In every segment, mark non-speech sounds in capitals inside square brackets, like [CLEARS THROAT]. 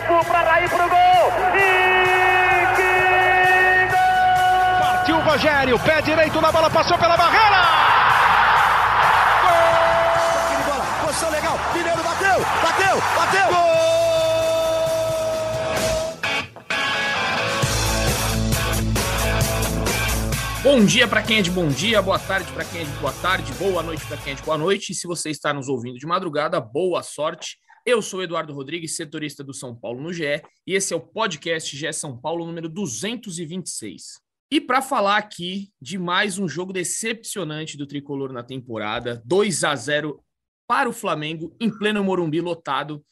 Cafu para Raí pro gol. E que gol! Partiu o Rogério, pé direito na bola, passou pela barreira. Gol! bola, posição legal. Mineiro bateu, bateu, bateu. Gol! Bom dia para quem é de bom dia, boa tarde para quem é de boa tarde, boa noite para quem é de boa noite. E se você está nos ouvindo de madrugada, boa sorte. Eu sou Eduardo Rodrigues, setorista do São Paulo no GE, e esse é o podcast GE São Paulo número 226. E para falar aqui de mais um jogo decepcionante do tricolor na temporada, 2 a 0 para o Flamengo em pleno Morumbi lotado.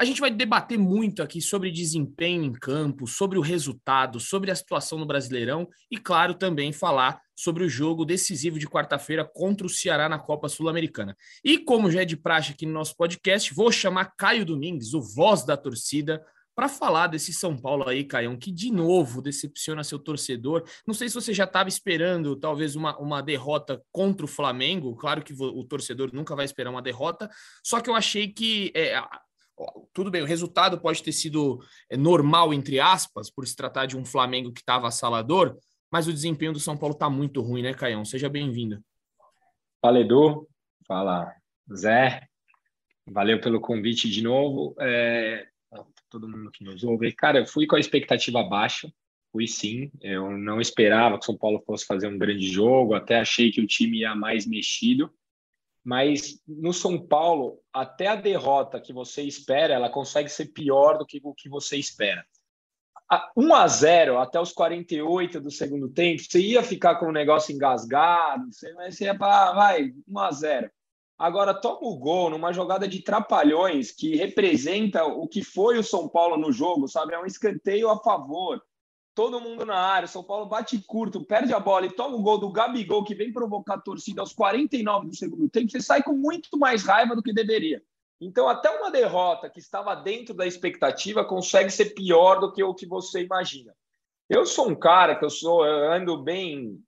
A gente vai debater muito aqui sobre desempenho em campo, sobre o resultado, sobre a situação no Brasileirão e, claro, também falar sobre o jogo decisivo de quarta-feira contra o Ceará na Copa Sul-Americana. E como já é de praxe aqui no nosso podcast, vou chamar Caio Domingues, o voz da torcida, para falar desse São Paulo aí, Caião, que de novo decepciona seu torcedor. Não sei se você já estava esperando talvez uma, uma derrota contra o Flamengo. Claro que o torcedor nunca vai esperar uma derrota, só que eu achei que é, tudo bem, o resultado pode ter sido é, normal, entre aspas, por se tratar de um Flamengo que estava assalador, mas o desempenho do São Paulo está muito ruim, né, Caião? Seja bem-vindo. Fala, Edu. Fala, Zé. Valeu pelo convite de novo. É... Todo mundo que nos ouve. Cara, eu fui com a expectativa baixa. Fui sim. Eu não esperava que o São Paulo fosse fazer um grande jogo. Até achei que o time ia mais mexido mas no São Paulo, até a derrota que você espera, ela consegue ser pior do que o que você espera. 1 a 0 até os 48 do segundo tempo, você ia ficar com o negócio engasgado, você, você ia falar, vai, 1 a 0. Agora toma o gol numa jogada de trapalhões que representa o que foi o São Paulo no jogo, sabe? É um escanteio a favor todo mundo na área. São Paulo bate curto, perde a bola e toma o gol do Gabigol, que vem provocar a torcida aos 49 do segundo tempo. Você sai com muito mais raiva do que deveria. Então, até uma derrota que estava dentro da expectativa consegue ser pior do que o que você imagina. Eu sou um cara que eu sou, eu ando bem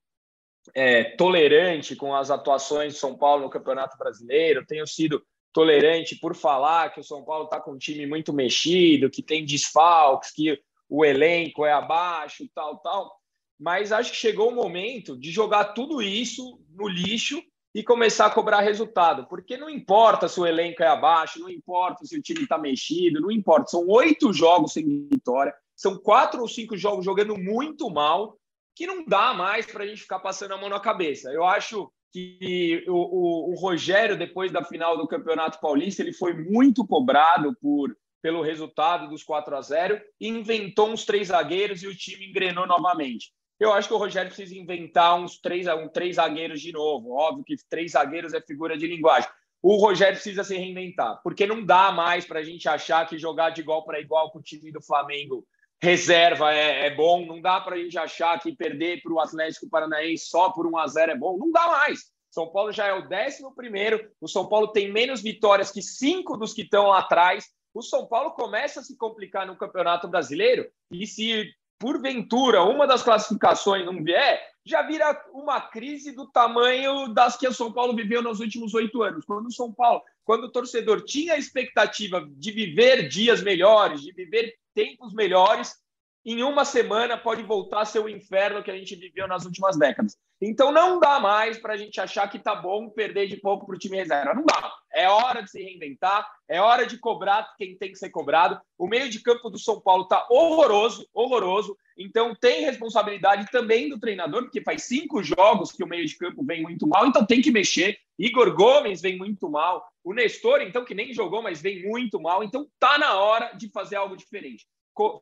é, tolerante com as atuações de São Paulo no Campeonato Brasileiro. Tenho sido tolerante por falar que o São Paulo está com um time muito mexido, que tem desfalques, que o elenco é abaixo, tal, tal. Mas acho que chegou o momento de jogar tudo isso no lixo e começar a cobrar resultado, porque não importa se o elenco é abaixo, não importa se o time está mexido, não importa. São oito jogos sem vitória, são quatro ou cinco jogos jogando muito mal, que não dá mais para a gente ficar passando a mão na cabeça. Eu acho que o, o, o, Rogério, depois da final do Campeonato Paulista, ele foi muito cobrado por pelo resultado dos 4 a 0 e inventou uns três zagueiros e o time engrenou novamente. Eu acho que o Rogério precisa inventar uns três, um, três zagueiros de novo. Óbvio que três zagueiros é figura de linguagem. O Rogério precisa se reinventar, porque não dá mais para a gente achar que jogar de igual para igual com o time do Flamengo reserva é, é bom. Não dá para a gente achar que perder para o Atlético Paranaense só por 1 a 0 é bom. Não dá mais. São Paulo já é o décimo primeiro. O São Paulo tem menos vitórias que cinco dos que estão lá atrás o São Paulo começa a se complicar no Campeonato Brasileiro e se porventura uma das classificações não vier, já vira uma crise do tamanho das que o São Paulo viveu nos últimos oito anos. Quando o São Paulo, quando o torcedor tinha a expectativa de viver dias melhores, de viver tempos melhores, em uma semana pode voltar a ser o inferno que a gente viveu nas últimas décadas. Então não dá mais para a gente achar que tá bom perder de pouco para o time reserva. Não dá. É hora de se reinventar, é hora de cobrar quem tem que ser cobrado. O meio de campo do São Paulo tá horroroso, horroroso. Então tem responsabilidade também do treinador, porque faz cinco jogos que o meio de campo vem muito mal, então tem que mexer. Igor Gomes vem muito mal. O Nestor, então, que nem jogou, mas vem muito mal. Então tá na hora de fazer algo diferente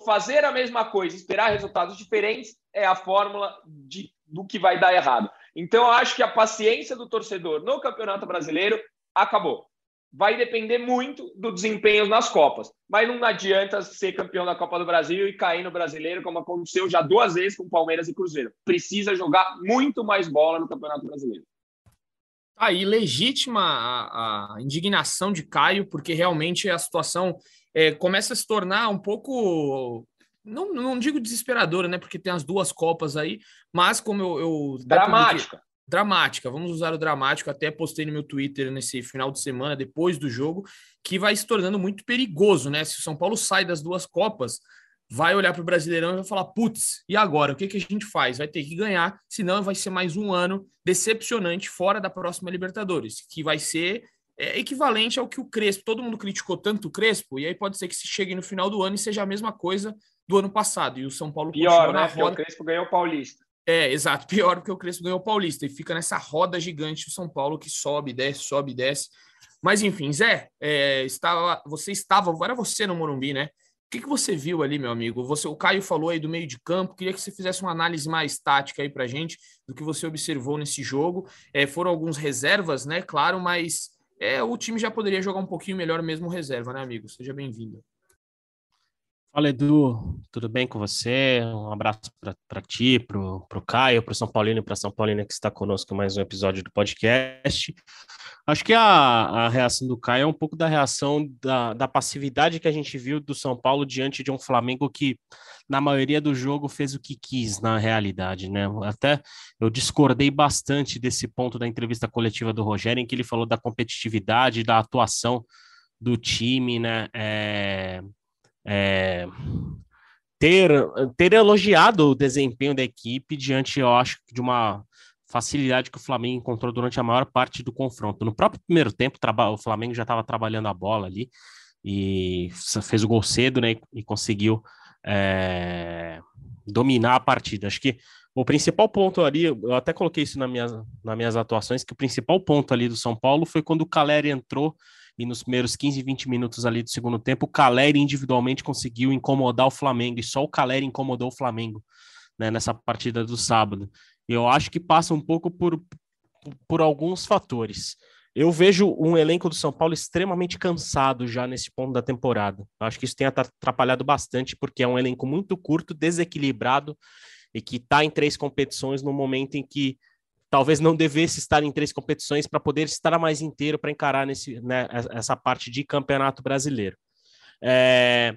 fazer a mesma coisa, esperar resultados diferentes, é a fórmula de, do que vai dar errado. Então, eu acho que a paciência do torcedor no Campeonato Brasileiro acabou. Vai depender muito do desempenho nas Copas. Mas não adianta ser campeão da Copa do Brasil e cair no brasileiro, como aconteceu já duas vezes com Palmeiras e Cruzeiro. Precisa jogar muito mais bola no Campeonato Brasileiro. Aí, legítima a, a indignação de Caio, porque realmente a situação é, começa a se tornar um pouco. Não, não digo desesperadora, né? Porque tem as duas Copas aí, mas como eu. eu Dramática. dramática. Vamos usar o dramático. Até postei no meu Twitter nesse final de semana, depois do jogo, que vai se tornando muito perigoso, né? Se o São Paulo sai das duas Copas, vai olhar para o Brasileirão e vai falar: putz, e agora? O que, que a gente faz? Vai ter que ganhar, senão vai ser mais um ano decepcionante fora da próxima Libertadores, que vai ser é, equivalente ao que o Crespo, todo mundo criticou tanto o Crespo, e aí pode ser que se chegue no final do ano e seja a mesma coisa do ano passado, e o São Paulo Pior, né? Roda... o Crespo ganhou o Paulista. É, exato, pior porque o Crespo ganhou o Paulista, e fica nessa roda gigante o São Paulo que sobe, desce, sobe, desce. Mas enfim, Zé, é, estava, você estava, era você no Morumbi, né? O que, que você viu ali, meu amigo? Você, o Caio falou aí do meio de campo. Queria que você fizesse uma análise mais tática aí para gente do que você observou nesse jogo. É, foram alguns reservas, né? Claro, mas é, o time já poderia jogar um pouquinho melhor mesmo reserva, né, amigo? Seja bem-vindo. Fala, Edu. Tudo bem com você? Um abraço para ti, para o Caio, para o São Paulino e para São Paulina que está conosco mais um episódio do podcast. Acho que a, a reação do Caio é um pouco da reação da, da passividade que a gente viu do São Paulo diante de um Flamengo que, na maioria do jogo, fez o que quis na realidade, né? Até eu discordei bastante desse ponto da entrevista coletiva do Rogério, em que ele falou da competitividade, da atuação do time, né? É, é, ter, ter elogiado o desempenho da equipe diante, eu acho, de uma facilidade que o Flamengo encontrou durante a maior parte do confronto. No próprio primeiro tempo, o Flamengo já estava trabalhando a bola ali e fez o gol cedo, né? E conseguiu é, dominar a partida. Acho que o principal ponto ali, eu até coloquei isso na minha, nas minhas atuações, que o principal ponto ali do São Paulo foi quando o Caleri entrou e nos primeiros 15, 20 minutos ali do segundo tempo, o Caleri individualmente conseguiu incomodar o Flamengo, e só o Caleri incomodou o Flamengo né, nessa partida do sábado. Eu acho que passa um pouco por, por alguns fatores. Eu vejo um elenco do São Paulo extremamente cansado já nesse ponto da temporada. Eu acho que isso tem atrapalhado bastante, porque é um elenco muito curto, desequilibrado e que está em três competições no momento em que talvez não devesse estar em três competições para poder estar mais inteiro para encarar nesse, né, essa parte de campeonato brasileiro. É,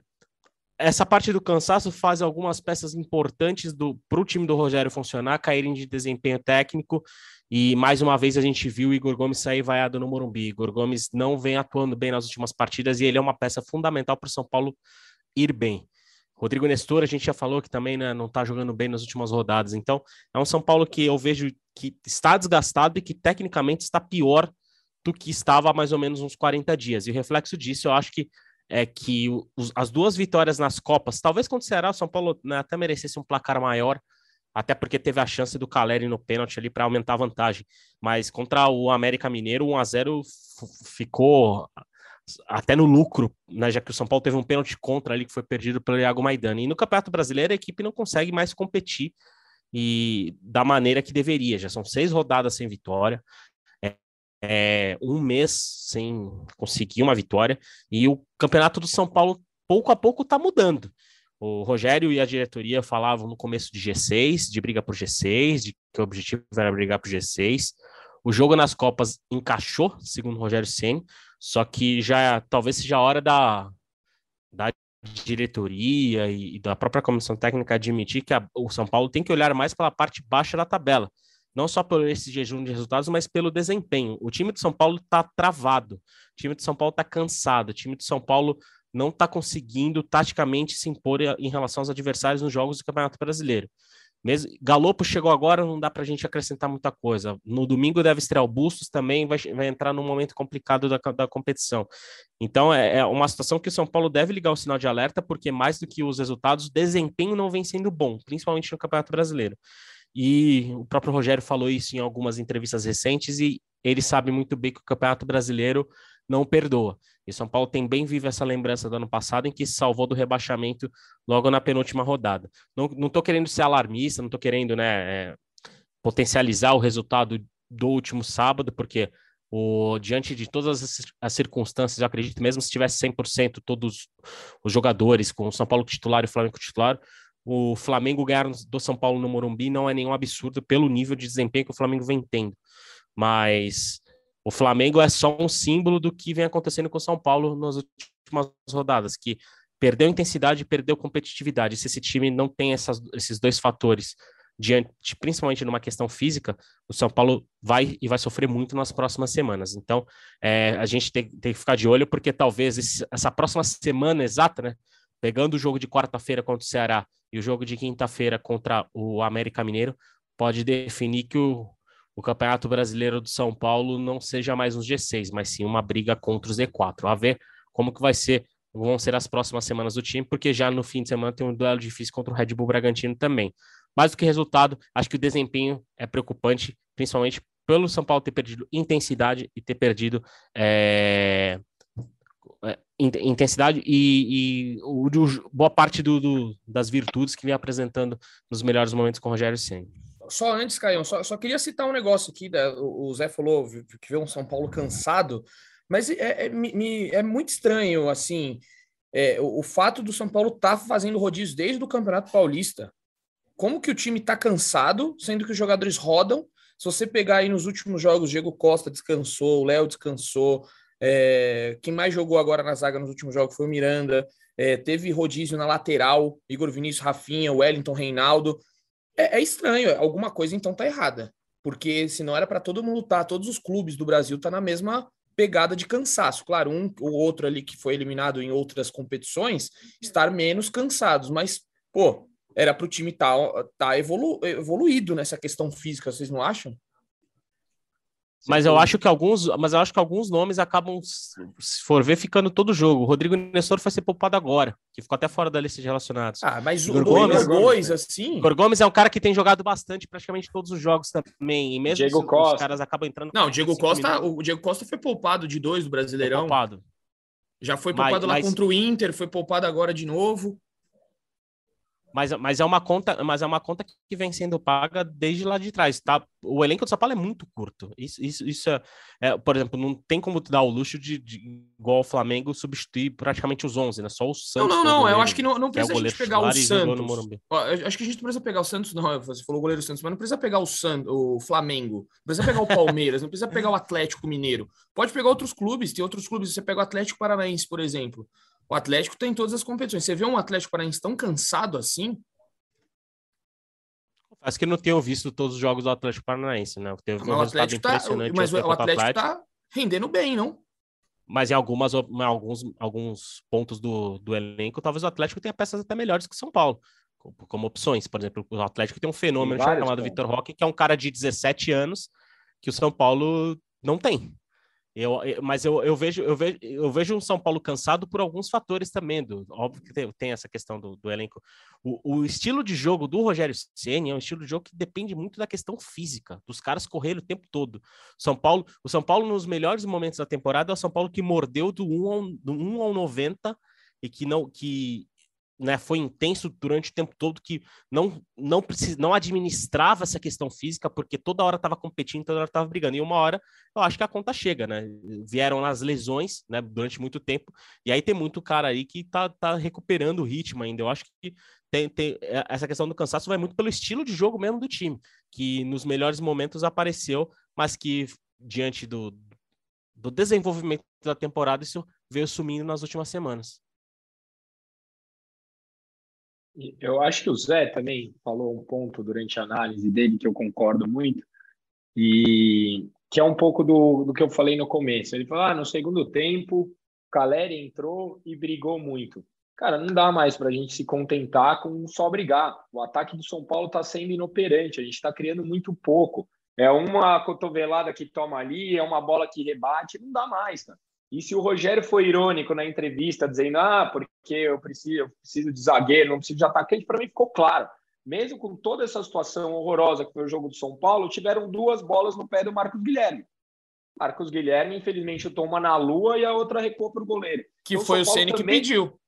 essa parte do cansaço faz algumas peças importantes para o time do Rogério funcionar, caírem de desempenho técnico. E mais uma vez a gente viu o Igor Gomes sair vaiado no Morumbi. Igor Gomes não vem atuando bem nas últimas partidas e ele é uma peça fundamental para o São Paulo ir bem. Rodrigo Nestor, a gente já falou que também né, não está jogando bem nas últimas rodadas. Então, é um São Paulo que eu vejo que está desgastado e que tecnicamente está pior do que estava há mais ou menos uns 40 dias. E o reflexo disso, eu acho que é que os, as duas vitórias nas Copas, talvez contra o Ceará, o São Paulo né, até merecesse um placar maior, até porque teve a chance do Caleri no pênalti ali para aumentar a vantagem. Mas contra o América Mineiro, 1 a 0 ficou até no lucro, né, já que o São Paulo teve um pênalti contra ali que foi perdido pelo Iago Maidana. E no Campeonato Brasileiro a equipe não consegue mais competir e da maneira que deveria. Já são seis rodadas sem vitória é, um mês sem conseguir uma vitória e o campeonato do São Paulo pouco a pouco está mudando. O Rogério e a diretoria falavam no começo de G6, de briga por G6, de que o objetivo era brigar por G6. O jogo nas Copas encaixou, segundo o Rogério Ceni, só que já talvez seja a hora da diretoria e, e da própria comissão técnica admitir que a, o São Paulo tem que olhar mais pela parte baixa da tabela não só por esse jejum de resultados, mas pelo desempenho. O time de São Paulo está travado, o time de São Paulo está cansado, o time de São Paulo não está conseguindo taticamente se impor em relação aos adversários nos jogos do Campeonato Brasileiro. Mesmo, Galopo chegou agora, não dá para a gente acrescentar muita coisa. No domingo deve estrear o Bustos, também vai, vai entrar num momento complicado da, da competição. Então é, é, uma situação que o São Paulo deve ligar o sinal de alerta, porque mais do que os resultados, o desempenho não vem sendo bom, principalmente no Campeonato Brasileiro. E o próprio Rogério falou isso em algumas entrevistas recentes e ele sabe muito bem que o Campeonato Brasileiro não perdoa. E São Paulo tem bem viva essa lembrança do ano passado em que se salvou do rebaixamento logo na penúltima rodada. Não, não tô querendo ser alarmista, não tô querendo né, é, potencializar o resultado do último sábado, porque o, diante de todas as, as circunstâncias, eu acredito, mesmo se tivesse 100% todos os jogadores, com o São Paulo titular e o Flamengo titular, o Flamengo ganhar do São Paulo no Morumbi não é nenhum absurdo pelo nível de desempenho que o Flamengo vem tendo. Mas o Flamengo é só um símbolo do que vem acontecendo com o São Paulo nas últimas rodadas, que perdeu intensidade e perdeu competitividade. Se esse time não tem essas, esses dois fatores diante, principalmente numa questão física, o São Paulo vai e vai sofrer muito nas próximas semanas. Então, é, a gente tem, tem, que ficar de olho, porque talvez esse, essa próxima semana exata, né? Pegando o jogo de quarta-feira contra o Ceará e o jogo de quinta-feira contra o América Mineiro, pode definir que o, o Campeonato Brasileiro do São Paulo não seja mais um G6, mas sim uma briga contra o Z4. A ver como que vai ser, vão ser as próximas semanas do time, porque já no fim de semana tem um duelo difícil contra o Red Bull Bragantino também. Mais do que resultado, acho que o desempenho é preocupante, principalmente pelo São Paulo ter perdido intensidade e ter perdido é, é, intensidade e, e o, boa parte do, do, das virtudes que vem apresentando nos melhores momentos com o Rogério Senna. Só antes, Caio, só, só queria citar um negócio aqui. Né? O Zé falou que vê um São Paulo cansado, mas é, é, me, é muito estranho, assim, é, o, o, fato do São Paulo estar tá fazendo rodízio desde o Campeonato Paulista. Como que o time está cansado, sendo que os jogadores rodam? Se você pegar aí nos últimos jogos, Diego Costa descansou, o Léo descansou, é, quem mais jogou agora na zaga nos últimos jogos foi o Miranda. É, teve rodízio na lateral, Igor Vinícius, Rafinha, Wellington, Reinaldo. É, é estranho, alguma coisa então tá errada. Porque se não era para todo mundo lutar, todos os clubes do Brasil tá na mesma pegada de cansaço. Claro, um ou outro ali que foi eliminado em outras competições estar menos cansados, mas, pô, era para o time estar tá, tá evolu evoluído nessa questão física, vocês não acham? Mas eu acho que alguns, mas eu acho que alguns nomes acabam, se for ver, ficando todo jogo. O Rodrigo Nestor foi ser poupado agora, que ficou até fora da lista de relacionados. Ah, mas o Gomes, dois, assim. Igor Gomes é um cara que tem jogado bastante, praticamente todos os jogos também. E mesmo Diego os, Costa. os caras acabam entrando. Não, o Diego Costa, o Diego Costa foi poupado de dois do Brasileirão. Foi poupado. Já foi poupado mas, lá mas... contra o Inter, foi poupado agora de novo. Mas, mas é uma conta, mas é uma conta que vem sendo paga desde lá de trás, tá? O elenco do São Paulo é muito curto. Isso, isso, isso é, é por exemplo, não tem como te dar o luxo de, de, igual o Flamengo substituir praticamente os 11, né? Só o Santos. Não, não, não. Eu acho que não, não é precisa é a gente pegar o Santos. Acho que a gente não precisa pegar o Santos, não. Você falou o goleiro Santos, mas não precisa pegar o Santos, o Flamengo. Não precisa pegar o Palmeiras, não precisa pegar o Atlético Mineiro. Pode pegar outros clubes. Tem outros clubes. Você pega o Atlético Paranaense, por exemplo. O Atlético tem todas as competições. Você vê um Atlético Paranaense tão cansado assim, Acho que não tenho visto todos os jogos do Atlético Paranaense, né? Teve um resultado tá, impressionante. Mas o Atlético está rendendo bem, não? Mas em algumas, em alguns, alguns pontos do, do elenco, talvez o Atlético tenha peças até melhores que o São Paulo, como, como opções. Por exemplo, o Atlético tem um fenômeno vários, chamado Vitor Roque, que é um cara de 17 anos que o São Paulo não tem. Eu, mas eu, eu, vejo, eu, vejo, eu vejo um São Paulo cansado por alguns fatores também. Do, óbvio que tem, tem essa questão do, do elenco. O, o, estilo de jogo do Rogério Ceni é um estilo de jogo que depende muito da questão física, dos caras correrem o tempo todo. São Paulo, o São Paulo, nos melhores momentos da temporada, é o São Paulo que mordeu do 1 ao, do 1 ao 90 e que não que né, foi intenso durante o tempo todo, que não não não administrava essa questão física, porque toda hora estava competindo, toda hora estava brigando. E uma hora, eu acho que a conta chega, né? Vieram as lesões, né, durante muito tempo, e aí tem muito cara aí que tá, tá recuperando o ritmo ainda. Eu acho que tem, tem é, essa questão do cansaço vai muito pelo estilo de jogo mesmo do time, que nos melhores momentos apareceu, mas que diante do, do desenvolvimento da temporada isso veio sumindo nas últimas semanas. Eu acho que o Zé também falou um ponto durante a análise dele que eu concordo muito, e que é um pouco do, do que eu falei no começo. Ele falou: ah, no segundo tempo, Caleri entrou e brigou muito. Cara, não dá mais para a gente se contentar com só brigar. O ataque do São Paulo está sendo inoperante, a gente está criando muito pouco. É uma cotovelada que toma ali, é uma bola que rebate, não dá mais, cara. E se o Rogério foi irônico na entrevista, dizendo, ah, porque eu preciso, eu preciso de zagueiro, não preciso de atacante, para mim ficou claro. Mesmo com toda essa situação horrorosa que foi o jogo do São Paulo, tiveram duas bolas no pé do Marcos Guilherme. Marcos Guilherme, infelizmente, chutou uma na lua e a outra recuou para o goleiro. Que então, foi o Ceni também... que pediu.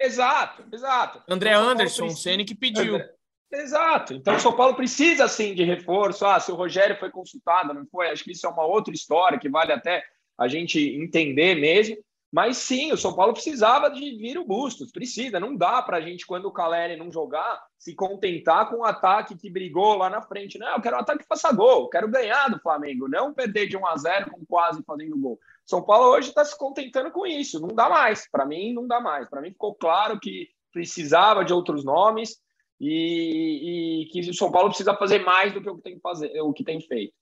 Exato, exato. André então, Anderson, o Ceni que pediu. André... Exato. Então, o São Paulo precisa, sim, de reforço. Ah, se o Rogério foi consultado, não foi? Acho que isso é uma outra história que vale até a gente entender mesmo. Mas sim, o São Paulo precisava de vir o Bustos, precisa. Não dá para a gente, quando o Caleri não jogar, se contentar com o ataque que brigou lá na frente. Não, eu quero um ataque que faça gol, quero ganhar do Flamengo, não perder de 1 a 0 com quase fazendo gol. São Paulo hoje está se contentando com isso, não dá mais. Para mim, não dá mais. Para mim ficou claro que precisava de outros nomes e, e, que o São Paulo precisa fazer mais do que o que tem, fazer, o que tem feito.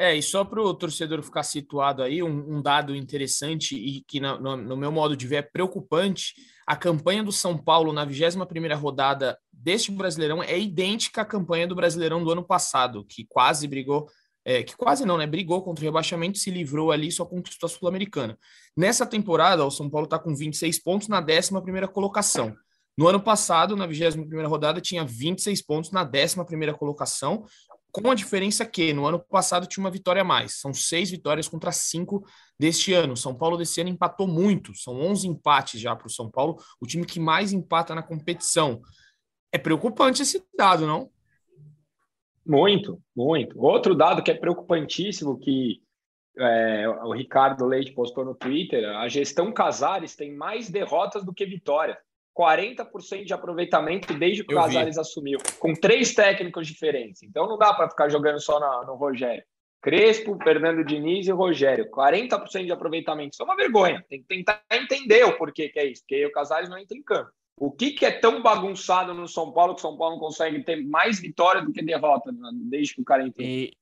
É, e só para o torcedor ficar situado aí, um, um dado interessante e que, no, no, meu modo de ver, é preocupante: a campanha do São Paulo na 21 rodada deste Brasileirão é idêntica à campanha do Brasileirão do ano passado, que quase brigou, é, que quase não, né? Brigou contra o rebaixamento, se livrou ali, só conquistou a Sul-Americana. Nessa temporada, o São Paulo está com 26 pontos na 11 colocação. No ano passado, na 21 rodada, tinha 26 pontos na 11 colocação, com a diferença que no ano passado tinha uma vitória a mais. São seis vitórias contra cinco deste ano. São Paulo desse ano empatou muito, são 11 empates já para o São Paulo, o time que mais empata na competição. É preocupante esse dado, não? Muito, muito. Outro dado que é preocupantíssimo que é, o Ricardo Leite postou no Twitter, a gestão Casares tem mais derrotas do que vitórias. 40% de aproveitamento desde que o Casares assumiu, com três técnicos diferentes. Então não dá para ficar jogando só na, no Rogério. Crespo, Fernando Diniz e Rogério. 40% de aproveitamento. Isso é uma vergonha. Tem que tentar entender o porquê que é isso, porque o Casares não entra em campo. O que, que é tão bagunçado no São Paulo que o São Paulo não consegue ter mais vitória do que derrota né, desde que o cara entrou? E,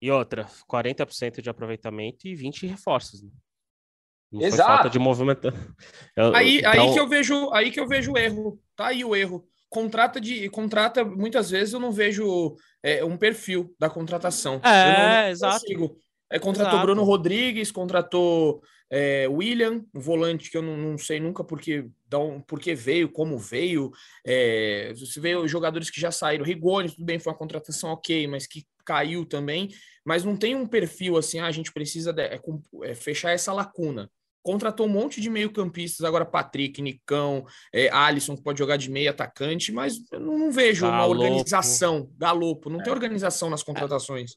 e outra, 40% de aproveitamento e 20 reforços. Né? Não Exato. falta de movimento. [LAUGHS] aí, então... aí, que eu vejo, aí que eu vejo o erro. Tá aí o erro. Contrata de contrata, muitas vezes eu não vejo é, um perfil da contratação. É, exato. É, contratou exato. Bruno Rodrigues, contratou é, William, um volante que eu não, não sei nunca porque, um, porque veio, como veio. É, você vê os jogadores que já saíram. Rigoni, tudo bem, foi uma contratação ok, mas que caiu também. Mas não tem um perfil assim, ah, a gente precisa de, é, é fechar essa lacuna contratou um monte de meio-campistas, agora Patrick, Nicão, é, Alisson, que pode jogar de meio atacante, mas eu não, não vejo Galopo. uma organização. Galopo, não é. tem organização nas contratações.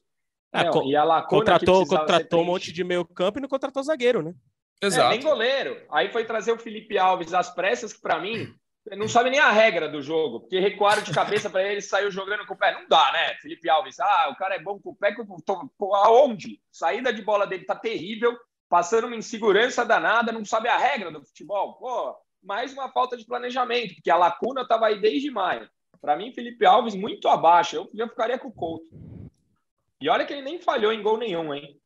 É, não, e a contratou, contratou um monte de meio-campo e não contratou zagueiro, né? Exato. É, nem goleiro. Aí foi trazer o Felipe Alves às pressas, que para mim não sabe nem a regra do jogo, porque recuaram de cabeça para ele saiu jogando com o pé. Não dá, né? Felipe Alves, ah, o cara é bom com o pé, com... aonde? Saída de bola dele tá terrível passando uma insegurança danada, não sabe a regra do futebol. Pô, mais uma falta de planejamento, porque a lacuna estava aí desde maio. Para mim, Felipe Alves muito abaixo. Eu já ficaria com o Couto. E olha que ele nem falhou em gol nenhum, hein?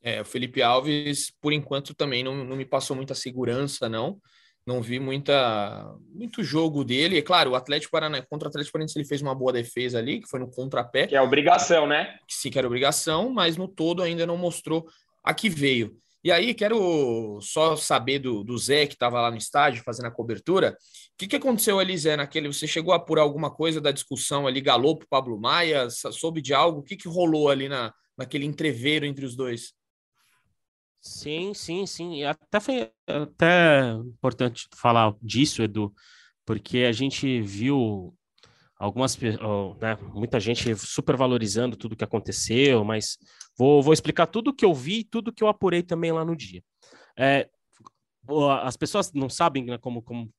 É, o Felipe Alves, por enquanto, também não, não me passou muita segurança, não. Não vi muita, muito jogo dele. É claro, o Atlético Paranaense, contra o Atlético Paranaense, ele fez uma boa defesa ali, que foi no contrapé. Que é obrigação, né? Sim, que era obrigação, mas no todo ainda não mostrou a que veio. E aí, quero só saber do, do Zé, que estava lá no estádio fazendo a cobertura. O que, que aconteceu ali, Zé, naquele. Você chegou a apurar alguma coisa da discussão ali, Galopo, Pablo Maia? Soube de algo? O que, que rolou ali na, naquele entreveiro entre os dois? Sim, sim, sim. Até foi até importante falar disso, Edu, porque a gente viu algumas, né, muita gente supervalorizando tudo que aconteceu, mas vou, vou explicar tudo que eu vi, tudo que eu apurei também lá no dia. É, as pessoas não sabem né, como, como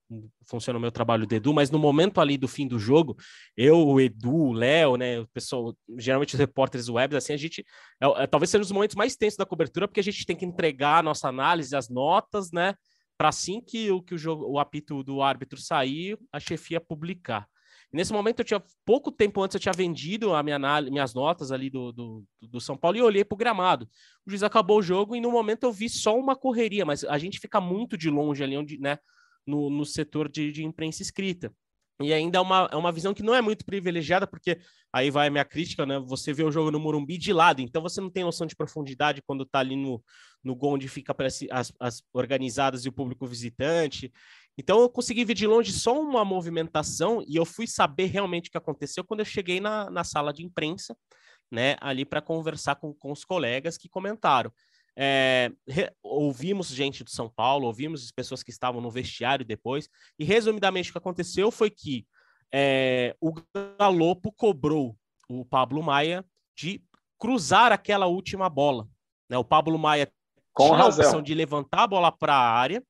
funciona o meu trabalho do Edu, mas no momento ali do fim do jogo, eu, o Edu, o Léo, né, o pessoal, geralmente os repórteres webs, assim, a gente, é, é, talvez seja os momentos mais tensos da cobertura, porque a gente tem que entregar a nossa análise, as notas, né, para assim que que o, jogo, o apito do árbitro sair, a chefia publicar. Nesse momento, eu tinha pouco tempo antes, eu tinha vendido a minha minhas notas ali do, do, do São Paulo e olhei para o gramado. O juiz acabou o jogo e no momento eu vi só uma correria, mas a gente fica muito de longe ali onde, né, no, no setor de, de imprensa escrita. E ainda é uma, é uma visão que não é muito privilegiada, porque aí vai a minha crítica, né? Você vê o jogo no Morumbi de lado, então você não tem noção de profundidade quando tá ali no, no gol onde fica as, as organizadas e o público visitante. Então eu consegui ver de longe só uma movimentação e eu fui saber realmente o que aconteceu quando eu cheguei na, na sala de imprensa, né, ali para conversar com, com os colegas que comentaram. É, re, ouvimos gente do São Paulo, ouvimos as pessoas que estavam no vestiário depois, e resumidamente o que aconteceu foi que é, o Galopo cobrou o Pablo Maia de cruzar aquela última bola. Né? O Pablo Maia com tinha razão. a opção de levantar a bola para a área,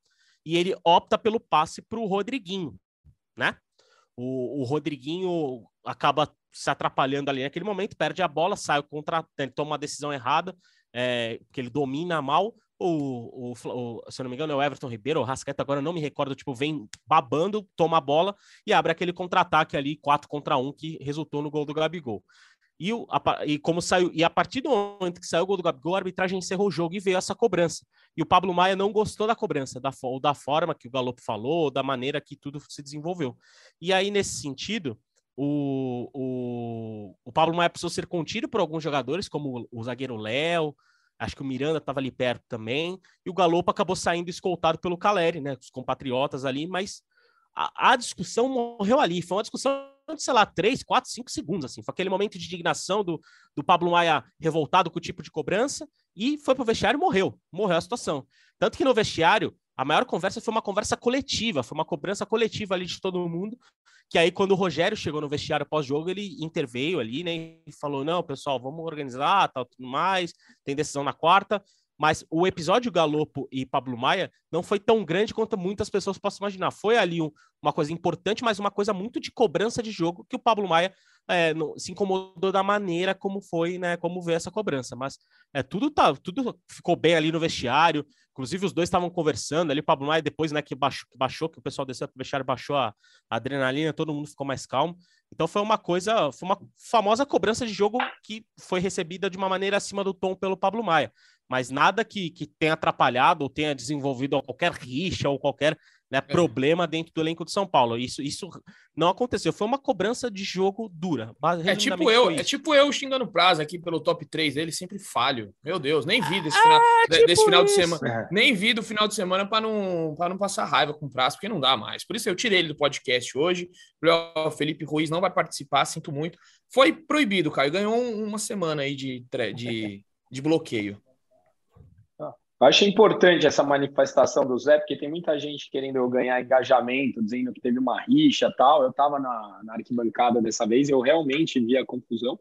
e ele opta pelo passe para o Rodriguinho, né? O, o, Rodriguinho acaba se atrapalhando ali naquele momento, perde a bola, sai o contra, ele toma uma decisão errada, é, que ele domina mal, o, o, o, se eu não me engano, é o Everton Ribeiro, o Rascaeta, agora não me recordo, tipo, vem babando, toma a bola e abre aquele contra-ataque ali, 4 contra 1, que resultou no gol do Gabigol. E, o, a, e como saiu, e a partir do momento que saiu o gol do Gabigol, a arbitragem encerrou o jogo e veio essa cobrança. E o Pablo Maia não gostou da cobrança, da, ou da forma que o Galopo falou, da maneira que tudo se desenvolveu. E aí, nesse sentido, o, o, o Pablo Maia precisou ser contido por alguns jogadores, como o zagueiro Léo, acho que o Miranda estava ali perto também, e o Galopo acabou saindo escoltado pelo Caleri, né, os compatriotas ali, mas a, a discussão morreu ali, foi uma discussão de, sei lá, três, quatro, cinco segundos, assim. Foi aquele momento de indignação do, do Pablo Maia revoltado com o tipo de cobrança e foi pro vestiário e morreu. Morreu a situação. Tanto que no vestiário, a maior conversa foi uma conversa coletiva, foi uma cobrança coletiva ali de todo mundo. Que aí, quando o Rogério chegou no vestiário pós-jogo, ele interveio ali, né? E falou: não, pessoal, vamos organizar, tal, tudo mais, tem decisão na quarta. Mas o episódio Galopo e Pablo Maia não foi tão grande quanto muitas pessoas possam imaginar. Foi ali um, uma coisa importante, mas uma coisa muito de cobrança de jogo que o Pablo Maia é, não, se incomodou da maneira como foi, né? Como veio essa cobrança. Mas é, tudo tá, tudo ficou bem ali no vestiário. Inclusive, os dois estavam conversando ali. O Pablo Maia, depois, né, que baixou, que, baixou, que o pessoal desceu pro vestiário, baixou a, a adrenalina, todo mundo ficou mais calmo. Então foi uma coisa, foi uma famosa cobrança de jogo que foi recebida de uma maneira acima do tom pelo Pablo Maia mas nada que, que tenha atrapalhado ou tenha desenvolvido qualquer rixa ou qualquer né, é. problema dentro do elenco de São Paulo. Isso, isso não aconteceu. Foi uma cobrança de jogo dura. É tipo eu, é tipo eu xingando o Prazo aqui pelo top 3 dele, sempre falho. Meu Deus, nem vi desse final, é, tipo desse final de semana. É. Nem vi do final de semana para não, não passar raiva com o Prazo, porque não dá mais. Por isso eu tirei ele do podcast hoje. O Felipe Ruiz não vai participar, sinto muito. Foi proibido, Caio. Ganhou uma semana aí de, de, de bloqueio. Eu acho importante essa manifestação do Zé, porque tem muita gente querendo ganhar engajamento, dizendo que teve uma rixa tal. Eu estava na, na, arquibancada dessa vez e eu realmente vi a confusão.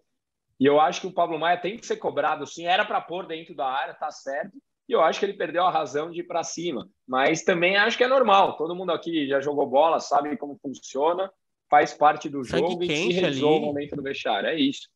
E eu acho que o Pablo Maia tem que ser cobrado, sim. Era para pôr dentro da área, tá certo. E eu acho que ele perdeu a razão de ir para cima. Mas também acho que é normal. Todo mundo aqui já jogou bola, sabe como funciona, faz parte do Sangue jogo e se resolve o momento do vestiário. É isso.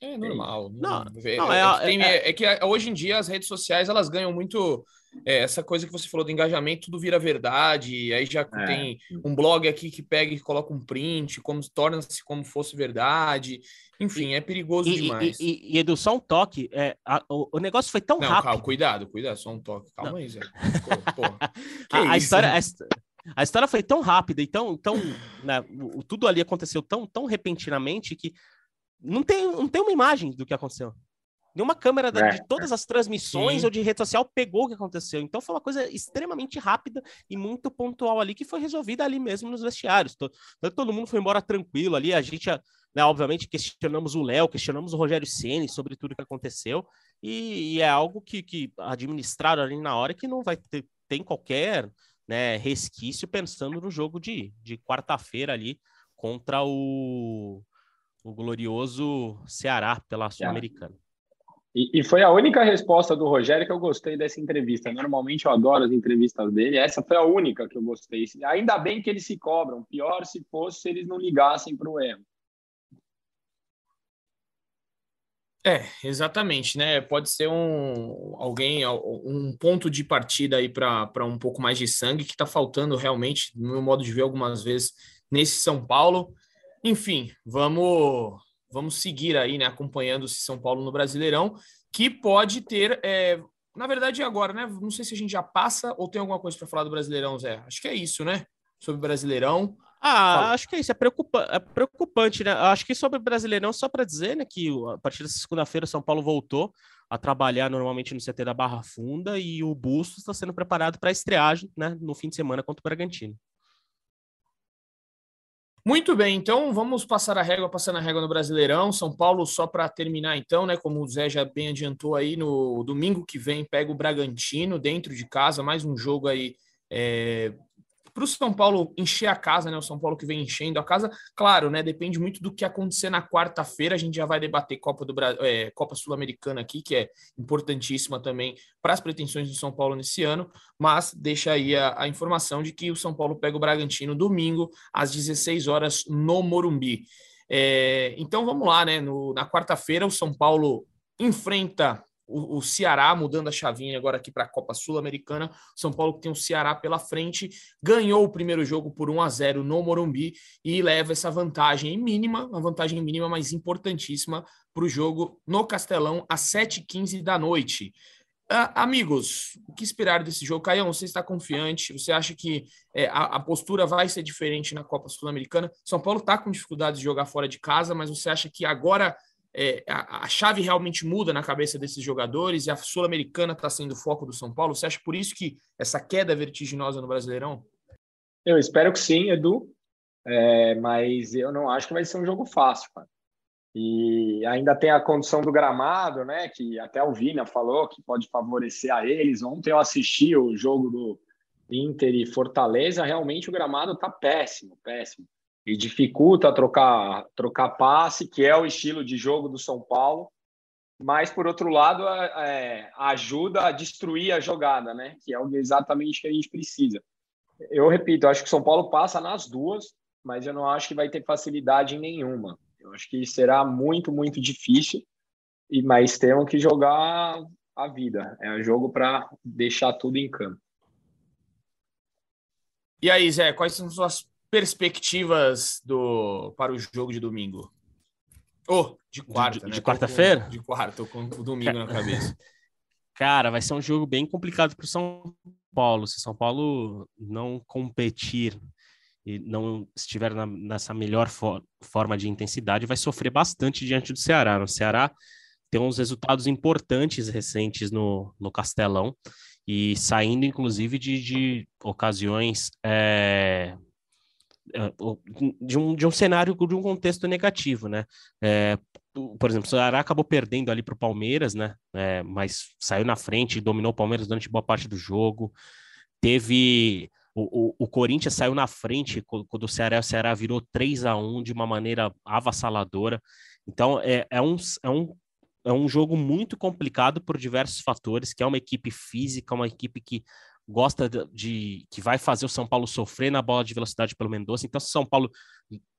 É normal. Não, não, é, é, tem, é, é, que hoje em dia as redes sociais elas ganham muito é, essa coisa que você falou do engajamento, tudo vira verdade. Aí já tem um blog aqui que pega e coloca um print, como torna-se como fosse verdade. Enfim, é perigoso e, demais. E, e, e, Edu, só um toque. É, a, o, o, negócio foi tão não, rápido. Calma, cuidado, cuidado, só um toque. Calma não. aí, Zé. Pô, [LAUGHS] a, a, história. A, a história foi tão rápida e tão, tão né, tudo ali aconteceu tão, tão repentinamente que não tem, não tem uma imagem do que aconteceu. Nenhuma câmera é. de todas as transmissões Sim. ou de rede social pegou o que aconteceu. Então foi uma coisa extremamente rápida e muito pontual ali que foi resolvida ali mesmo nos vestiários. Todo, todo mundo foi embora tranquilo ali. A gente, né, obviamente, questionamos o Léo, questionamos o Rogério Ceni sobre tudo que aconteceu. E, e, é algo que, que administraram ali na hora que não vai ter tem qualquer né, resquício pensando no jogo de, de quarta-feira ali contra o o glorioso Ceará pela Sul-Americana. E, e, foi a única resposta do Rogério que eu gostei dessa entrevista. Normalmente eu adoro as entrevistas dele, essa foi a única que eu gostei. Ainda bem que eles se cobram, pior se fosse se eles não ligassem para o erro. É, exatamente, né? Pode ser um alguém, um ponto de partida aí para um pouco mais de sangue que está faltando realmente, no meu modo de ver, algumas vezes nesse São Paulo. Enfim, vamos vamos seguir aí, né, acompanhando o São Paulo no Brasileirão, que pode ter, é, na verdade, agora, né? Não sei se a gente já passa ou tem alguma coisa para falar do Brasileirão, Zé. Acho que é isso, né? Sobre o Brasileirão. Ah, Fala. acho que é isso, é, preocupa é preocupante, né? Acho que sobre o Brasileirão, só para dizer, né, que a partir dessa segunda-feira o São Paulo voltou a trabalhar normalmente no CT da Barra Funda e o Bustos está sendo preparado para a estreagem, né, no fim de semana contra o Bragantino. Muito bem, então vamos passar a régua, passando a régua no Brasileirão. São Paulo, só para terminar, então, né? Como o Zé já bem adiantou aí, no domingo que vem pega o Bragantino dentro de casa, mais um jogo aí é, para o São Paulo encher a casa, né? O São Paulo que vem enchendo a casa, claro, né? Depende muito do que acontecer na quarta-feira. A gente já vai debater Copa do é, Copa Sul-Americana aqui, que é importantíssima também para as pretensões do São Paulo nesse ano. Mas deixa aí a, a informação de que o São Paulo pega o Bragantino domingo às 16 horas no Morumbi. É, então vamos lá, né? No, na quarta-feira o São Paulo enfrenta o, o Ceará mudando a chavinha agora aqui para a Copa Sul-Americana. São Paulo que tem o Ceará pela frente, ganhou o primeiro jogo por 1 a 0 no Morumbi e leva essa vantagem mínima, uma vantagem mínima, mas importantíssima para o jogo no Castelão às 7h15 da noite. Uh, amigos, o que esperar desse jogo? Caião, você está confiante? Você acha que é, a, a, postura vai ser diferente na Copa Sul-Americana? São Paulo está com dificuldade de jogar fora de casa, mas você acha que agora é, a, a, chave realmente muda na cabeça desses jogadores e a Sul-Americana está sendo o foco do São Paulo? Você acha por isso que essa queda vertiginosa no Brasileirão? Eu espero que sim, Edu, é, mas eu não acho que vai ser um jogo fácil. Cara. E ainda tem a condição do gramado, né? Que até o Vina falou que pode favorecer a eles. Ontem eu assisti o jogo do Inter e Fortaleza. Realmente o gramado está péssimo, péssimo. E dificulta trocar, trocar passe, que é o estilo de jogo do São Paulo. Mas, por outro lado, é, ajuda a destruir a jogada, né? Que é exatamente o que a gente precisa. Eu repito, acho que o São Paulo passa nas duas, mas eu não acho que vai ter facilidade em nenhuma. Eu acho que será muito, muito difícil, e mas temos que jogar a vida. É um jogo para deixar tudo em campo. E aí, Zé, quais são suas perspectivas do para o jogo de domingo? Oh, de quarta, de, né? De quarta-feira? De quarta, tô com o domingo na cabeça. [LAUGHS] Cara, vai ser um jogo bem complicado para o São Paulo. Se São Paulo não competir e não estiver na, nessa melhor for, forma de intensidade, vai sofrer bastante diante do Ceará. O Ceará tem uns resultados importantes recentes no, no Castelão e saindo, inclusive, de, de ocasiões é, é de, um, de um cenário, de um contexto negativo, né? É, por exemplo, o Ceará acabou perdendo ali para o Palmeiras, né? É, mas saiu na frente, dominou o Palmeiras durante boa parte do jogo. Teve o, o, o, Corinthians saiu na frente quando o Ceará, o Ceará virou 3 a 1 de uma maneira avassaladora. Então, é, é, um, é, um, é um jogo muito complicado por diversos fatores, que é uma equipe física, uma equipe que gosta de, de que vai fazer o São Paulo sofrer na bola de velocidade pelo Mendonça. Então, se o São Paulo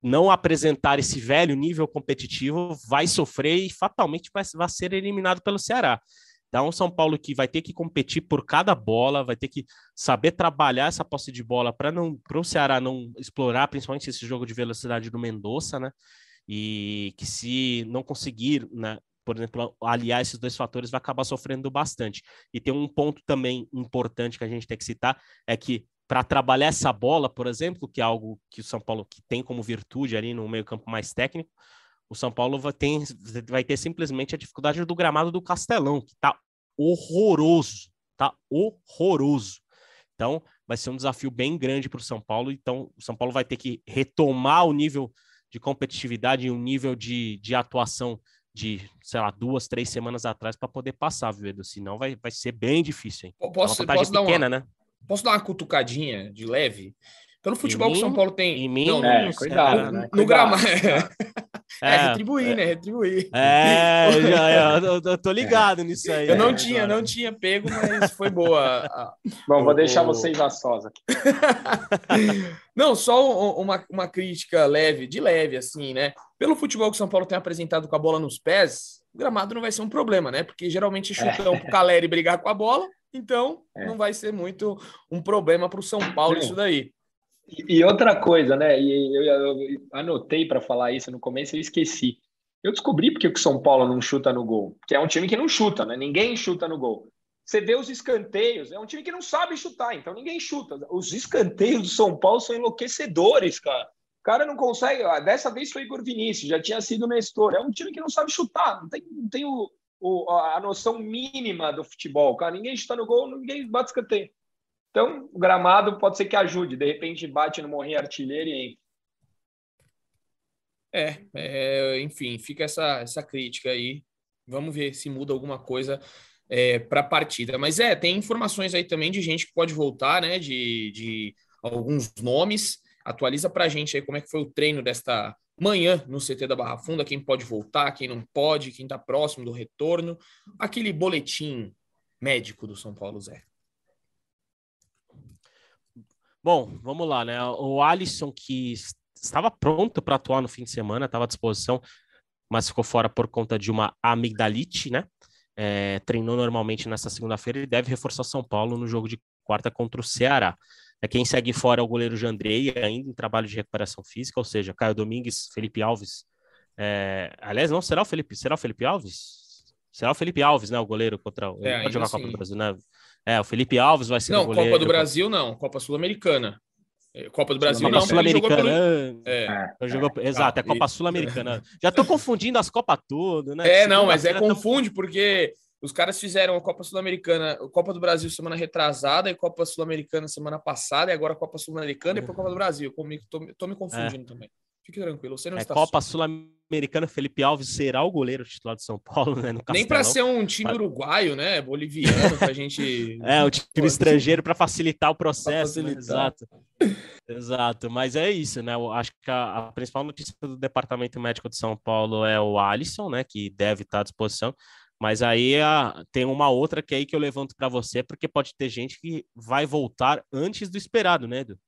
não apresentar esse velho nível competitivo, vai sofrer e fatalmente vai, vai ser eliminado pelo Ceará. Então, o São Paulo que vai ter que competir por cada bola, vai ter que saber trabalhar essa posse de bola para não para o Ceará não explorar, principalmente esse jogo de velocidade do Mendonça, né? E que se não conseguir, né, por exemplo, aliar esses dois fatores, vai acabar sofrendo bastante. E tem um ponto também importante que a gente tem que citar, é que para trabalhar essa bola, por exemplo, que é algo que o São Paulo que tem como virtude ali no meio-campo mais técnico, o São Paulo vai ter, vai ter simplesmente a dificuldade do gramado do Castelão, que está horroroso, tá horroroso. Então, vai ser um desafio bem grande para o São Paulo. Então, o São Paulo vai ter que retomar o nível de competitividade e o nível de, de atuação de, sei lá, duas, três semanas atrás para poder passar, viu, Edu? Senão vai, vai ser bem difícil, hein? Posso, é posso pequena, dar uma, né? Posso dar uma cutucadinha de leve? Pelo futebol que o São Paulo tem. Em mim, não, é, cuidado, né? No, no gramado. [LAUGHS] É, é, retribuir, é, né? Retribuir. É, já, eu, eu, tô [LAUGHS] ligado nisso aí. Eu não é, tinha, agora. não tinha pego, mas foi boa. [LAUGHS] Bom, vou deixar vocês a aqui. [LAUGHS] não, só uma, uma crítica leve, de leve, assim, né? Pelo futebol que o São Paulo tem apresentado com a bola nos pés, o gramado não vai ser um problema, né? Porque geralmente chutão é. pro Caleri brigar com a bola, então é. não vai ser muito um problema para o São Paulo isso daí. E, outra coisa, né? E eu, eu, anotei para falar isso no começo e esqueci. Eu descobri porque o São Paulo não chuta no gol. Que é um time que não chuta, né? Ninguém chuta no gol. Você vê os escanteios, é um time que não sabe chutar, então ninguém chuta. Os escanteios do São Paulo são enlouquecedores, cara. O cara não consegue. Dessa vez foi Igor Vinícius, já tinha sido Nestor. É um time que não sabe chutar, não tem, não tem o, o, a noção mínima do futebol, cara. Ninguém chuta no gol, ninguém bate escanteio. Então, o gramado pode ser que ajude. De repente, bate no morrinho artilheiro e entra. É, é, enfim, fica essa, essa crítica aí. Vamos ver se muda alguma coisa é, para a partida. Mas é, tem informações aí também de gente que pode voltar, né? De, de alguns nomes. Atualiza para a gente aí como é que foi o treino desta manhã no CT da Barra Funda, quem pode voltar, quem não pode, quem está próximo do retorno. Aquele boletim médico do São Paulo Zé. Bom, vamos lá, né? O Alisson, que estava pronto para atuar no fim de semana, estava à disposição, mas ficou fora por conta de uma amigdalite, né? é, treinou normalmente nessa segunda-feira, ele deve reforçar São Paulo no jogo de quarta contra o Ceará. É, quem segue fora é o goleiro Jandrei, ainda em trabalho de recuperação física, ou seja, Caio Domingues, Felipe Alves. É, aliás, não, será o Felipe, será o Felipe Alves? Será o Felipe Alves, né? O goleiro contra. Ele É, pode jogar a ainda Copa do. Brasil, né? É, o Felipe Alves vai ser o Não, goleiro. Copa do Brasil não, Copa Sul-Americana. É, Copa do Brasil Copa não, jogou Sul-Americana. pelo... É, É, Eu jogo- Exato, é Não, Copa e- Sul-Americana. Já tô confundindo as Copas tudo, né? É, não, mas é confunde, porque os caras fizeram a Copa Sul-Americana, a Copa do Brasil semana retrasada, e Copa Sul-Americana semana passada, e agora a Copa Sul-Americana e depois a Copa do Brasil. Comigo, tô, tô me confundindo também. Fique tranquilo, você não É está Copa. Sul-Americana, Felipe Alves será o goleiro titular de São Paulo, né? Nem para ser um time uruguaio, né? Boliviano, pra gente. [LAUGHS] É, o [LAUGHS] time Pô, estrangeiro para facilitar o processo. né? facilitar. Exato. Exato, mas é isso, né? Eu acho que a, a principal notícia do Departamento Médico de São Paulo é o Alisson, né? Que deve estar à disposição. Mas aí a- tem uma outra que é aí que eu levanto para você, porque pode ter gente que vai voltar antes do esperado, né, Edu?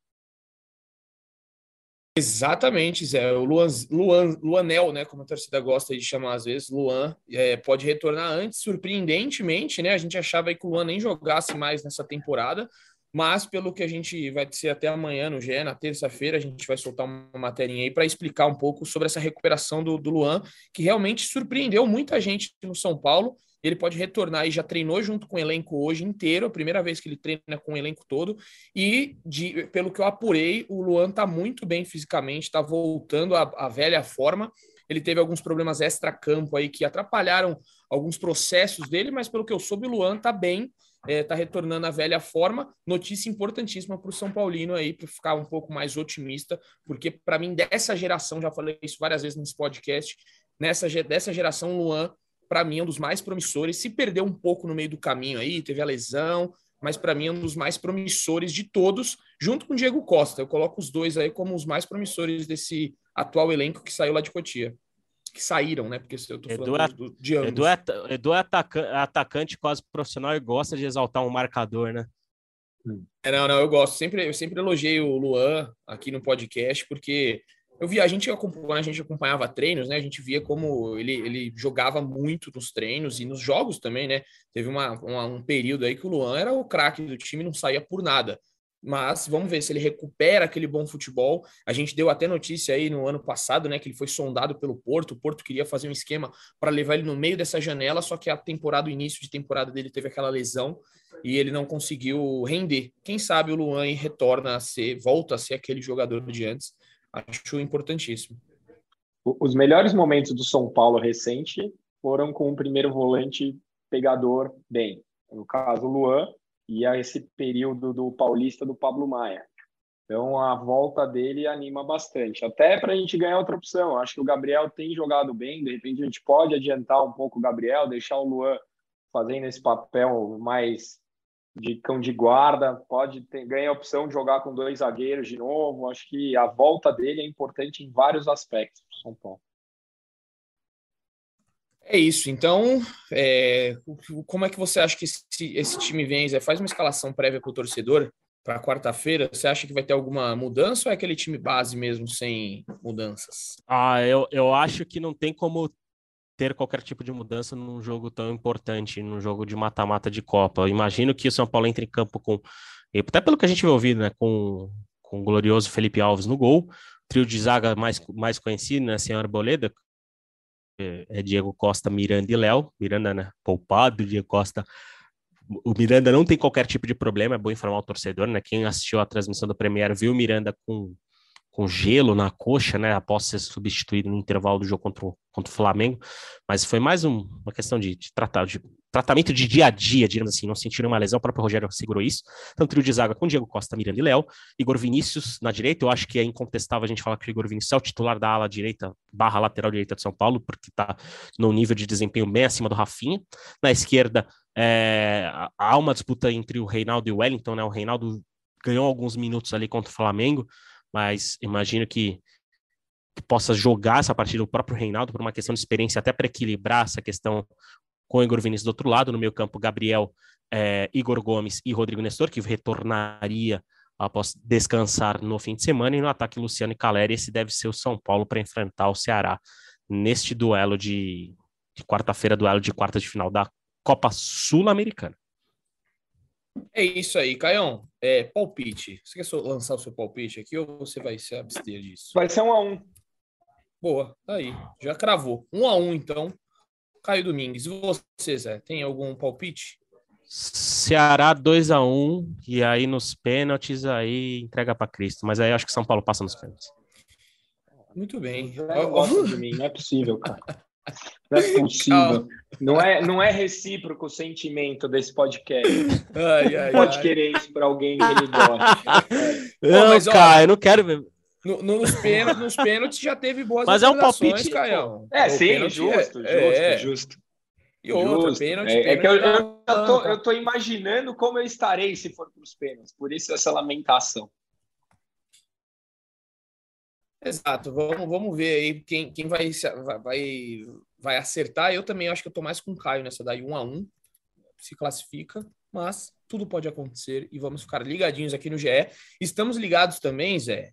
Exatamente, Zé. O Luan, Luan, Luanel, né? Como a torcida gosta de chamar às vezes, Luan é, pode retornar antes, surpreendentemente, né? A gente achava que o Luan nem jogasse mais nessa temporada, mas pelo que a gente vai ser até amanhã no GE, na terça-feira, a gente vai soltar uma materinha aí para explicar um pouco sobre essa recuperação do, do Luan, que realmente surpreendeu muita gente no São Paulo. Ele pode retornar e já treinou junto com o elenco hoje inteiro, a primeira vez que ele treina com o elenco todo. E de, pelo que eu apurei, o Luan tá muito bem fisicamente, está voltando à, à velha forma. Ele teve alguns problemas extra-campo aí que atrapalharam alguns processos dele, mas pelo que eu soube, o Luan tá bem, é, tá retornando à velha forma. Notícia importantíssima para o São Paulino aí, para ficar um pouco mais otimista, porque para mim, dessa geração, já falei isso várias vezes nesse podcast, nessa, dessa geração, Luan, para mim, é um dos mais promissores. Se perdeu um pouco no meio do caminho aí, teve a lesão, mas para mim é um dos mais promissores de todos, junto com o Diego Costa. Eu coloco os dois aí como os mais promissores desse atual elenco que saiu lá de Cotia. Que saíram, né? Porque eu tô Edu falando é- do, de ambos. Edu é, Edu é ataca- atacante quase profissional e gosta de exaltar um marcador, né? É, não, não, eu gosto. Sempre, eu sempre elogiei o Luan aqui no podcast, porque eu vi, a gente acompanha, a gente acompanhava treinos, né? A gente via como ele, ele jogava muito nos treinos e nos jogos também, né? Teve uma, uma- um período aí que o Luan era o craque do time, não saía por nada. Mas vamos ver se ele recupera aquele bom futebol. A gente deu até notícia aí no ano passado, né? Que ele foi sondado pelo Porto. O Porto queria fazer um esquema para levar ele no meio dessa janela, só que a temporada, o início de temporada dele teve aquela lesão e ele não conseguiu render. Quem sabe o Luan retorna a ser, volta a ser aquele jogador de antes. Acho importantíssimo. Os melhores momentos do São Paulo recente foram com o primeiro volante pegador bem. No caso, o Luan e a esse período do Paulista do Pablo Maia. Então, a volta dele anima bastante. Até para a gente ganhar outra opção. Acho que o Gabriel tem jogado bem. De repente, a gente pode adiantar um pouco o Gabriel, deixar o Luan fazendo esse papel mais de cão de guarda. Pode ter, ganhar a opção de jogar com dois zagueiros de novo. Acho que a volta dele é importante em vários aspectos para São Paulo. É isso. Então, é, como é que você acha que esse, esse time vem? Zé? Faz uma escalação prévia para o torcedor para quarta-feira. Você acha que vai ter alguma mudança ou é aquele time base mesmo, sem mudanças? Ah, eu, eu acho que não tem como ter qualquer tipo de mudança num jogo tão importante, num jogo de mata-mata de Copa. Eu imagino que o São Paulo entre em campo com, até pelo que a gente viu ouvido, né, com, com o glorioso Felipe Alves no gol, trio de zaga mais, mais conhecido, né, Senhor Boleda, é Diego Costa, Miranda e Léo, Miranda, né, poupado, Diego Costa o Miranda não tem qualquer tipo de problema, é bom informar o torcedor, né? Quem assistiu a transmissão do Premier viu o Miranda com, com gelo na coxa, né? Após ser substituído no intervalo do jogo contra o, contra o Flamengo. Mas foi mais um, uma questão de, de, tratar, de tratamento de dia a dia, digamos assim, não sentiram uma lesão. O próprio Rogério segurou isso. Então, trio de zaga com Diego Costa, Miranda e Léo. Igor Vinícius na direita. Eu acho que é incontestável a gente falar que o Igor Vinícius é o titular da ala direita, barra lateral direita de São Paulo, porque está no nível de desempenho bem acima do Rafinha. Na esquerda, é, há uma disputa entre o Reinaldo e o Wellington, né? O Reinaldo ganhou alguns minutos ali contra o Flamengo, mas imagino que, que possa jogar essa partida o próprio Reinaldo por uma questão de experiência, até para equilibrar essa questão com o Igor Vinícius do outro lado, no meio campo, Gabriel, é, Igor Gomes e Rodrigo Nestor, que retornaria após descansar no fim de semana, e no ataque Luciano e Caleri, esse deve ser o São Paulo para enfrentar o Ceará neste duelo de, de quarta-feira, duelo de quarta de final da Copa Sul-Americana. É isso aí, Caião. É, palpite. Você quer lançar o seu palpite aqui ou você vai se abster disso? Vai ser um a um. Boa, tá aí. Já cravou. Um a um, então. Caio Domingues. E você, Zé, tem algum palpite? Ceará 2 a 1 e aí nos pênaltis aí entrega para Cristo, mas aí acho que São Paulo passa nos pênaltis. Muito bem. Não gosta de mim, não é possível, cara. [LAUGHS] Não é possível. Não é, não é recíproco o sentimento desse podcast. Ai, ai, Pode ai. querer isso para alguém que ele gosta. Não, mas, ó, cara, eu não quero ver. No- no- nos, pênaltis, nos pênaltis já teve boas Mas é um palpite, Caião. É, O sim, pênalti justo, é- justo, é. justo. E outra, Justo. pênalti, É, é que eu, pênalti eu, eu tô, eu tô imaginando como eu estarei se for para os pênaltis. Por isso essa lamentação. Exato, vamos, vamos ver aí quem, quem vai, vai, vai, acertar. Eu também acho que eu tô mais com o Caio nessa daí, um a um, se classifica, mas tudo pode acontecer e vamos ficar ligadinhos aqui no GE. Estamos ligados também, Zé,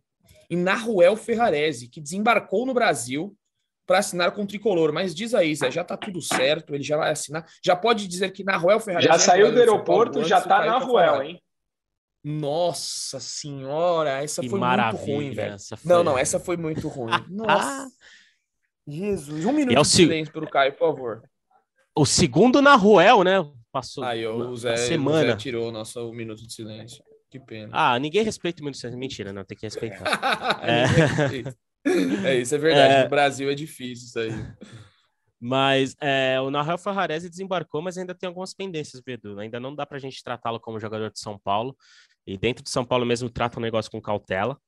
em Naruel Ferrarese, que desembarcou no Brasil para assinar com o Tricolor. Mas diz aí, Zé, já tá tudo certo, ele já vai assinar. Já pode dizer que Naruel Ferrarese... Já é saiu do aeroporto, já tá na tá Ruel, hein? Nossa senhora, essa Que foi maravilha. muito ruim, velho. foi- Não, não, essa foi muito ruim. [LAUGHS] Nossa. Jesus, um minuto E é o de silêncio pelo Caio, por favor. O segundo na Ruel, né? Passou Aí, ó, o Zé, na o Zé semana. tirou o nosso minuto de silêncio. Que pena. Ah, ninguém respeita muito isso. Mentira, não, tem que respeitar. [LAUGHS] é. isso, é verdade. É. No Brasil é difícil isso aí. Mas é, o Nahuel Ferrarese desembarcou, mas ainda tem algumas pendências, Bedu. Ainda não dá pra gente tratá-lo como jogador de São Paulo. E dentro de São Paulo mesmo trata o negócio com cautela.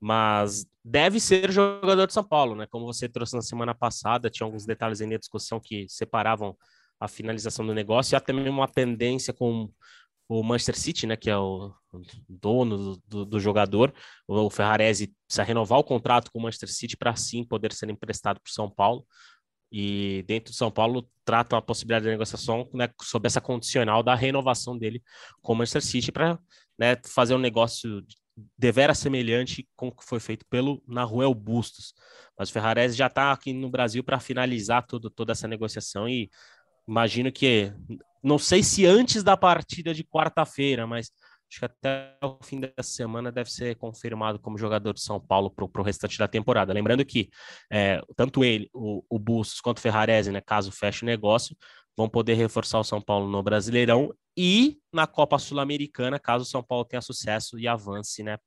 Mas deve ser jogador de São Paulo, né? Como você trouxe na semana passada, tinha alguns detalhes aí na discussão que separavam a finalização do negócio e até mesmo uma pendência com o Manchester City, né? Que é o dono do, do- do jogador. O Ferrarese precisa renovar o contrato com o Manchester City para sim poder ser emprestado para São Paulo e dentro de São Paulo tratam a possibilidade de negociação né, sob essa condicional da renovação dele com o Manchester City para né, fazer um negócio devera semelhante com o que foi feito pelo Naruel Bustos. Mas o Ferrarese já está aqui no Brasil para finalizar tudo, toda essa negociação e imagino que não sei se antes da partida de quarta-feira, mas acho que até o fim dessa semana deve ser confirmado como jogador de São Paulo para o restante da temporada. Lembrando que é, tanto ele, o, o Bustos, quanto o Ferrarese, né, caso feche o negócio, vão poder reforçar o São Paulo no Brasileirão e na Copa Sul-Americana, caso o São Paulo tenha sucesso e avance, né,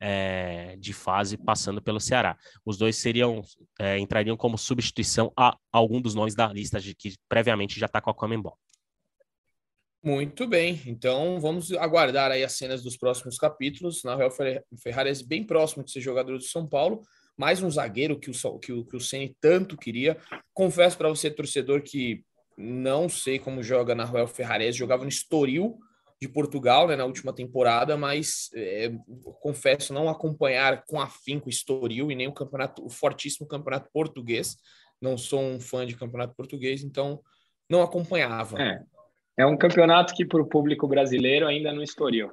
é, de fase passando pelo Ceará. Os dois seriam é, entrariam como substituição a algum dos nomes da lista de que previamente já está com a Comembol. Muito bem, então vamos aguardar aí as cenas dos próximos capítulos. Na Real Ferrarese bem próximo de ser jogador do São Paulo, mais um zagueiro que o que o, que o Ceni tanto queria. Confesso para você, torcedor, que não sei como joga na Real Ferrarese, jogava no Estoril de Portugal né, na última temporada, mas é, confesso não acompanhar com afinco o Estoril e nem o campeonato, o fortíssimo campeonato português. Não sou um fã de campeonato português, então não acompanhava. É. É um campeonato que para o público brasileiro ainda não estourou.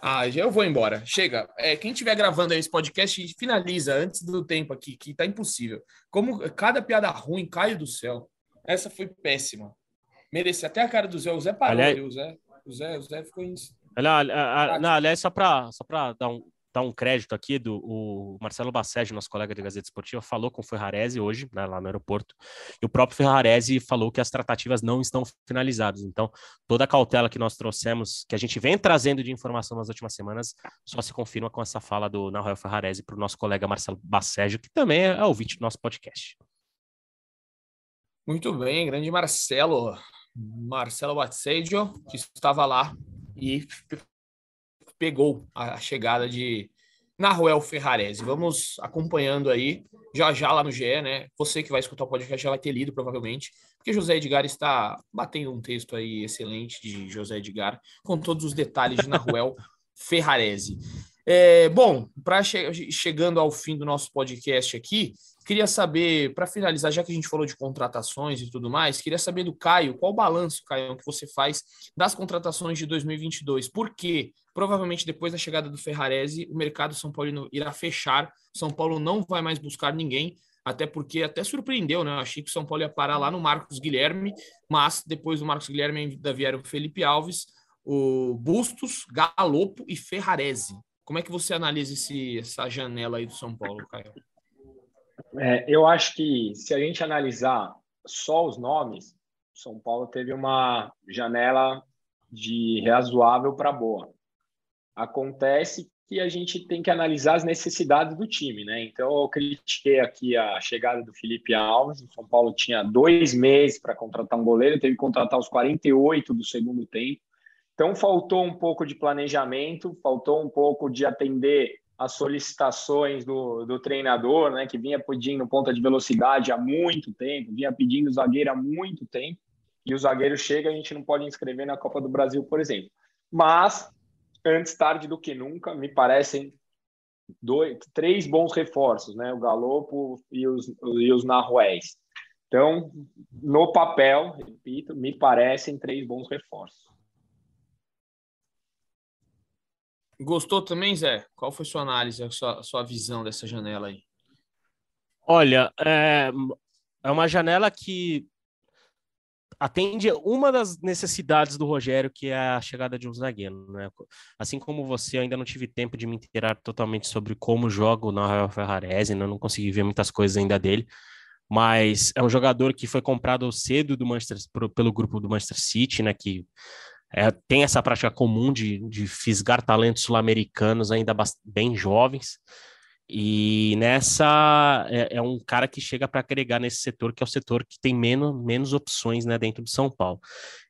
Ah, já eu vou embora. Chega. É, quem estiver gravando esse podcast, finaliza antes do tempo aqui, que tá impossível. Como cada piada ruim, Caio do céu. Essa foi péssima. Mereci até a cara do Zé. O Zé parou Aliás- ali, o Zé. O Zé, o Zé ficou em... Não, aliás, só para só pra dar, um, dar um crédito aqui, do, o Marcelo Bassege, nosso colega de Gazeta Esportiva, falou com o Ferrarese hoje, né, lá no aeroporto, e o próprio Ferrarese falou que as tratativas não estão finalizadas. Então, toda a cautela que nós trouxemos, que a gente vem trazendo de informação nas últimas semanas, só se confirma com essa fala do Nahuel Ferrarese para o nosso colega Marcelo Bassege, que também é ouvinte do nosso podcast. Muito bem, grande Marcelo. Marcelo Batseggio, que estava lá e pe- pegou a chegada de Naruel Ferrarese. Vamos acompanhando aí, já já lá no GE, né? Você que vai escutar o podcast já vai ter lido, provavelmente, porque José Edgar está batendo um texto aí excelente de José Edgar, com todos os detalhes de Naruel [LAUGHS] Ferrarese. É, bom, para chegando ao fim do nosso podcast aqui, queria saber, para finalizar, já que a gente falou de contratações e tudo mais, queria saber do Caio, qual o balanço, Caio, que você faz das contratações de 2022? Porque provavelmente depois da chegada do Ferrarese, o mercado São Paulino irá fechar, São Paulo não vai mais buscar ninguém, até porque até surpreendeu, né? Eu achei que o São Paulo ia parar lá no Marcos Guilherme, mas depois do Marcos Guilherme ainda vieram o Felipe Alves, o Bustos, Galopo e Ferrarese. Como é que você analisa esse, essa janela aí do São Paulo, Caio? É, eu acho que se a gente analisar só os nomes, São Paulo teve uma janela de razoável para boa. Acontece que a gente tem que analisar as necessidades do time, né? Então eu critiquei aqui a chegada do Felipe Alves. O São Paulo tinha dois meses para contratar um goleiro, teve que contratar os 48 do segundo tempo. Então faltou um pouco de planejamento, faltou um pouco de atender as solicitações do, do treinador, né? Que vinha pedindo ponta de velocidade há muito tempo, vinha pedindo zagueiro há muito tempo. E o zagueiro chega, a gente não pode inscrever na Copa do Brasil, por exemplo. Mas antes tarde do que nunca, me parecem dois, três bons reforços, né? O Galopo e os, e os Narruéis. Então, no papel, repito, me parecem três bons reforços. Gostou também, Zé? Qual foi sua análise, a sua, sua visão dessa janela aí? Olha, é, é uma janela que atende uma das necessidades do Rogério, que é a chegada de um zagueiro. Né? Assim como você, eu ainda não tive tempo de me inteirar totalmente sobre como joga o Rafael Ferrarese, ainda não consegui ver muitas coisas ainda dele, mas é um jogador que foi comprado cedo do Manchester, pelo grupo do Manchester City, né, que é, tem essa prática comum de, de fisgar talentos sul-americanos ainda bem jovens, e nessa é, é um cara que chega para agregar nesse setor, que é o setor que tem menos, menos opções né, dentro de São Paulo.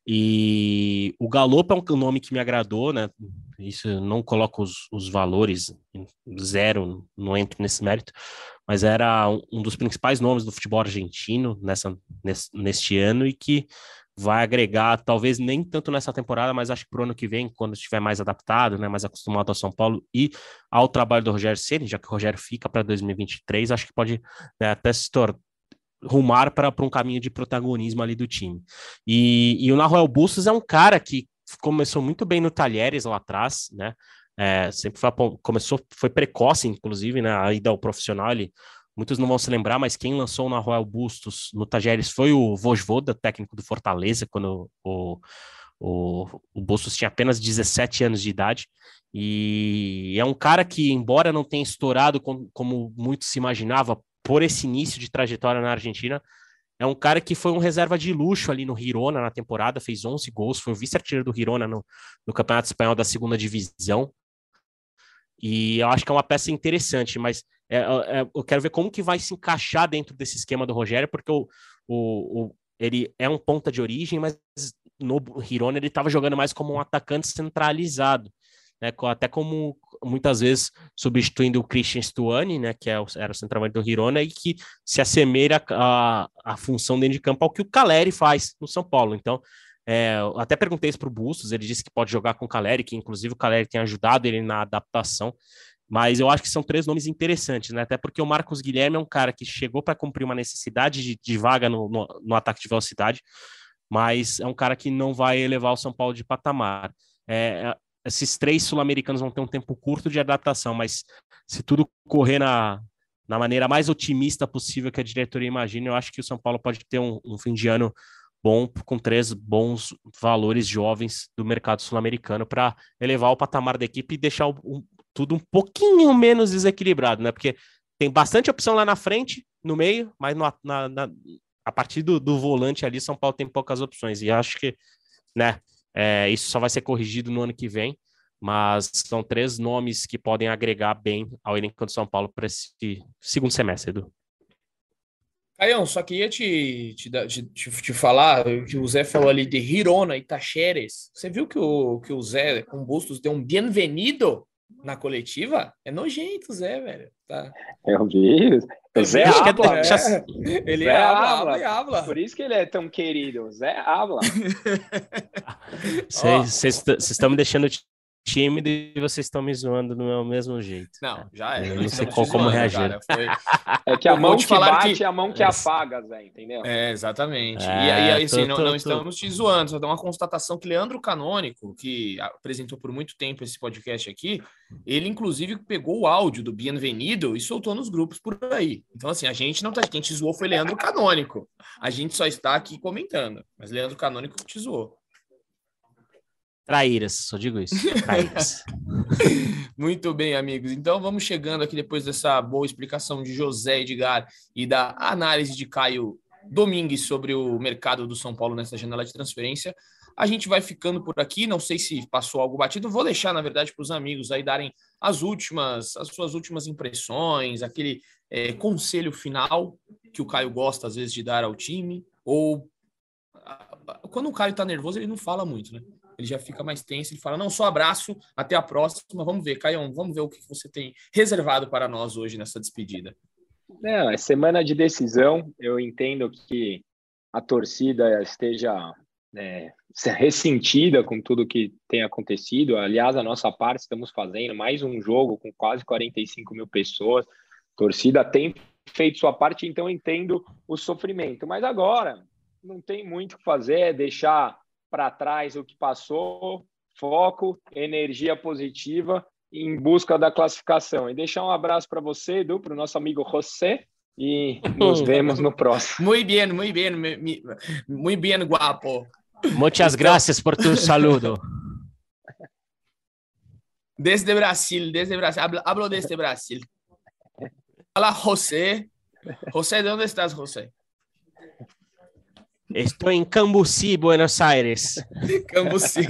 E o Galopo é um nome que me agradou, né? Isso não coloco os, os valores, zero, não entro nesse mérito, mas era um, um dos principais nomes do futebol argentino nessa, nesse, neste ano e que vai agregar, talvez nem tanto nessa temporada, mas acho que para o ano que vem, quando estiver mais adaptado, né, mais acostumado ao São Paulo e ao trabalho do Rogério Ceni, já que o Rogério fica para 2023, acho que pode né, até se tornar rumar para um caminho de protagonismo ali do time. E, e o Naruel Bustos é um cara que começou muito bem no Talheres lá atrás, né? É, sempre foi, começou, foi precoce, inclusive, né? A ida ao profissional, ele Muitos não vão se lembrar, mas quem lançou na Royal Bustos no Tajeres foi o Vojvoda, técnico do Fortaleza, quando o, o, o Bustos tinha apenas 17 anos de idade. E é um cara que, embora não tenha estourado como, como muito se imaginava por esse início de trajetória na Argentina, é um cara que foi um reserva de luxo ali no Girona na temporada, fez 11 gols, foi o vice-artilheiro do Girona no, no Campeonato Espanhol da segunda divisão. E eu acho que é uma peça interessante, mas é, é, eu quero ver como que vai se encaixar dentro desse esquema do Rogério, porque o, o, o ele é um ponta de origem, mas no Hirona ele estava jogando mais como um atacante centralizado, né? Até como muitas vezes substituindo o Christian Stuani, né? Que é o, era o centroavante do Hirona e que se assemelha a, a função dentro de campo ao que o Caleri faz no São Paulo. Então, é, até perguntei isso para o Bustos, ele disse que pode jogar com o Caleri, que inclusive o Caleri tem ajudado ele na adaptação. Mas eu acho que são três nomes interessantes, né? Até porque o Marcos Guilherme é um cara que chegou para cumprir uma necessidade de, de vaga no, no, no, ataque de velocidade, mas é um cara que não vai elevar o São Paulo de patamar. É, esses três sul-americanos vão ter um tempo curto de adaptação, mas se tudo correr na, na maneira mais otimista possível que a diretoria imagina, eu acho que o São Paulo pode ter um, um fim de ano bom, com três bons valores jovens do mercado sul-americano para elevar o patamar da equipe e deixar o, tudo um pouquinho menos desequilibrado, né? Porque tem bastante opção lá na frente, no meio, mas no, na, na, a partir do, do, volante ali, São Paulo tem poucas opções. E acho que, né, é, isso só vai ser corrigido no ano que vem. Mas são três nomes que podem agregar bem ao elenco do São Paulo para esse segundo semestre, Edu. Caião, só queria te, te, te, te, falar que o Zé falou ali de Hirona e Tacheres. Você viu que o, que o Zé com Bustos deu um bem-vindo na coletiva, é nojento, Zé, velho. Tá. Eu vi. O Zé habla, é. [LAUGHS] Ele Zé habla, habla, habla. Por isso que ele é tão querido. Zé habla. [LAUGHS] Vocês estão me deixando tímido e vocês estão me zoando do meu mesmo jeito. Não, já é. Eu não sei qual, como zoando, reagir. cara. Foi- É que a mão te que bate que- é a mão que É. apaga, Zé, entendeu? É, exatamente. E, É, aí, assim, tô- não, tô- não tô- estamos te zoando, só dá uma constatação que Leandro Canônico, que apresentou por muito tempo esse podcast aqui, ele inclusive pegou o áudio do Bienvenido e soltou nos grupos por aí. Então, assim, a gente não tá. Quem te zoou foi Leandro Canônico. A gente só está aqui comentando. Mas Leandro Canônico te zoou. Traíras, só digo isso. Traíras. [LAUGHS] Muito bem, amigos. Então vamos chegando aqui depois dessa boa explicação de José Edgar e da análise de Caio Domingues sobre o mercado do São Paulo nessa janela de transferência. A gente vai ficando por aqui. Não sei se passou algo batido. Vou deixar, na verdade, para os amigos aí darem as últimas, as suas últimas impressões, aquele eh, conselho final que o Caio gosta às vezes de dar ao time. Ou ah, quando o Caio está nervoso, ele não fala muito, né? Ele já fica mais tenso, ele fala, não, só abraço, até a próxima, vamos ver, Caião, vamos ver o que você tem reservado para nós hoje nessa despedida. Não, é semana de decisão. Eu entendo que a torcida esteja é, ressentida com tudo que tem acontecido. Aliás, a nossa parte estamos fazendo mais um jogo com quase 45 mil pessoas. A torcida tem feito sua parte, então entendo o sofrimento. Mas agora não tem muito o que fazer, é deixar para trás o que passou, foco, energia positiva em busca da classificação. E deixar um abraço para você, Edu, para o nosso amigo José, e [LAUGHS] nos vemos no próximo. Muito bem, muito bem, muito bem, guapo. Muchas gracias por tu saludo. Desde Brasil, desde Brasil, hablo, hablo desde Brasil. Fala, José. José, ¿de dónde estás, José? Estou em Cambuci, Buenos Aires. [LAUGHS] Cambuci. [LAUGHS]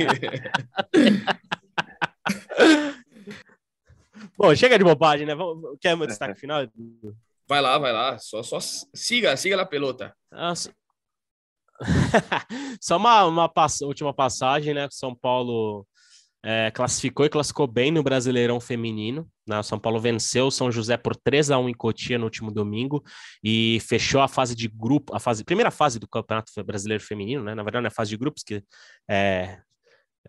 Bom, chega de bobagem, né? Vamos- Quer meu destaque final? Vai lá, vai lá. Só, só siga, siga a pelota. Nossa. [LAUGHS] Só uma, uma pass- última passagem, né? São Paulo é, classificou e classificou bem no Brasileirão Feminino. Né? O São Paulo venceu o São José por 3 a 1 em Cotia no último domingo e fechou a fase de grupo, a fase, primeira fase do Campeonato Brasileiro Feminino, né? Na verdade, é fase de grupos, que é,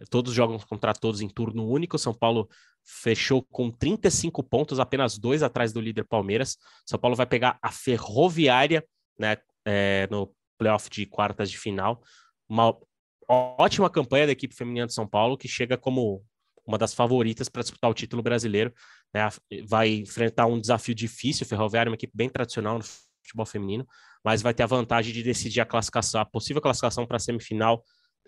todos jogam contra todos em turno único. O São Paulo fechou com 35 pontos, apenas dois atrás do líder Palmeiras. São Paulo vai pegar a Ferroviária, né? é, no playoff de quartas de final. Uma ótima campanha da equipe feminina de São Paulo, que chega como uma das favoritas para disputar o título brasileiro. né? Vai enfrentar um desafio difícil. O Ferroviária é uma equipe bem tradicional no futebol feminino, mas vai ter a vantagem de decidir a classificação, a possível classificação para a semifinal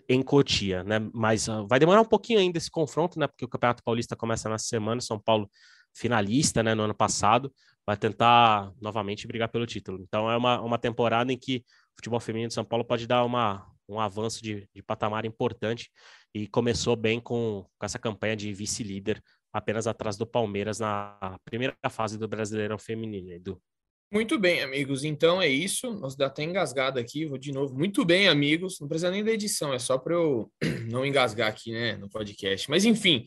em Cotia, né? Mas uh, vai demorar um pouquinho ainda esse confronto, né? Porque o Campeonato Paulista começa na semana, São Paulo finalista, né? No ano passado, vai tentar novamente brigar pelo título. Então é uma, uma temporada em que o futebol feminino de São Paulo pode dar uma, um avanço de, de patamar importante e começou bem com, com essa campanha de vice-líder apenas atrás do Palmeiras na primeira fase do Brasileirão Feminino, Edu. Muito bem, amigos. Então é isso. Nós dá até engasgado aqui. Vou de novo. Muito bem, amigos. Não precisa nem da edição, é só para eu [CLEARS THROAT] não engasgar aqui, né, no podcast. Mas enfim,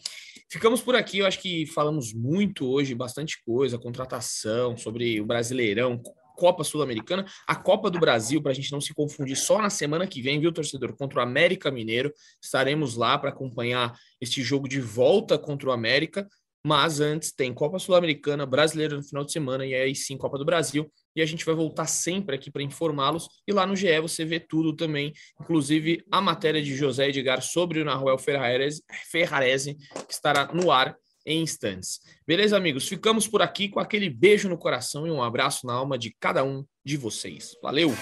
ficamos por aqui. Eu acho que falamos muito hoje, bastante coisa, contratação sobre o Brasileirão, Copa Sul-Americana, a Copa do Brasil, para a gente não se confundir, só na semana que vem, viu, torcedor? Contra o América Mineiro. Estaremos lá para acompanhar este jogo de volta contra o América. Mas antes tem Copa Sul-Americana, Brasileira no final de semana e aí sim Copa do Brasil. E a gente vai voltar sempre aqui para informá-los. E lá no GE você vê tudo também, inclusive a matéria de José Edgar sobre o Nahuel Ferrarese, Ferrarese que estará no ar em instantes. Beleza, amigos? Ficamos por aqui com aquele beijo no coração e um abraço na alma de cada um de vocês. Valeu!